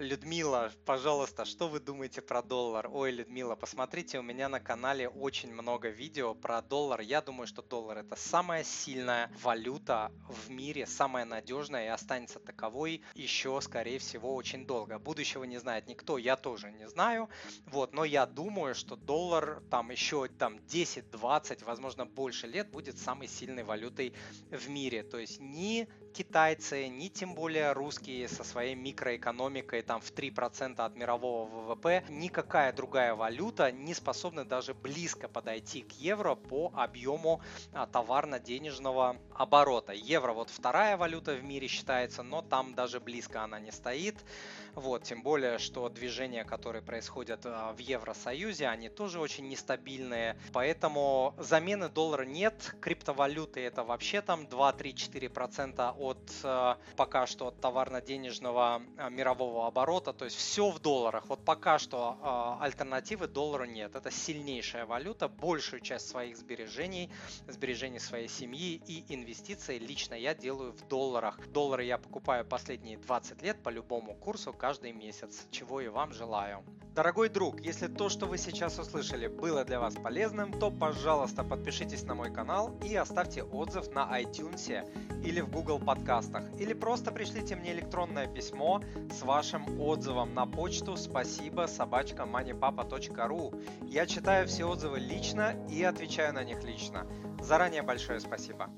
Людмила, пожалуйста, что вы думаете про доллар? Ой, Людмила, посмотрите, у меня на канале очень много видео про доллар. Я думаю, что доллар это самая сильная валюта в мире, самая надежная и останется таковой еще, скорее всего, очень долго. Будущего не знает никто, я тоже не знаю. Вот, но я думаю, что доллар там еще там 10-20, возможно, больше лет будет самой сильной валютой в мире. То есть ни китайцы, ни тем более русские со своей микроэкономикой там в 3% от мирового ВВП, никакая другая валюта не способна даже близко подойти к евро по объему а, товарно-денежного оборота. Евро вот вторая валюта в мире считается, но там даже близко она не стоит. Вот, тем более, что движения, которые происходят а, в Евросоюзе, они тоже очень нестабильные. Поэтому замены доллара нет. Криптовалюты это вообще там 2-3-4% от а, пока что от товарно-денежного мирового оборота. То есть все в долларах. Вот пока что альтернативы доллару нет. Это сильнейшая валюта. Большую часть своих сбережений, сбережений своей семьи и инвестиций лично я делаю в долларах. Доллары я покупаю последние 20 лет по любому курсу каждый месяц, чего и вам желаю. Дорогой друг, если то, что вы сейчас услышали, было для вас полезным, то, пожалуйста, подпишитесь на мой канал и оставьте отзыв на iTunes или в Google подкастах, или просто пришлите мне электронное письмо с вашим отзывом на почту спасибо собачка moneypapa.ru. Я читаю все отзывы лично и отвечаю на них лично. Заранее большое спасибо.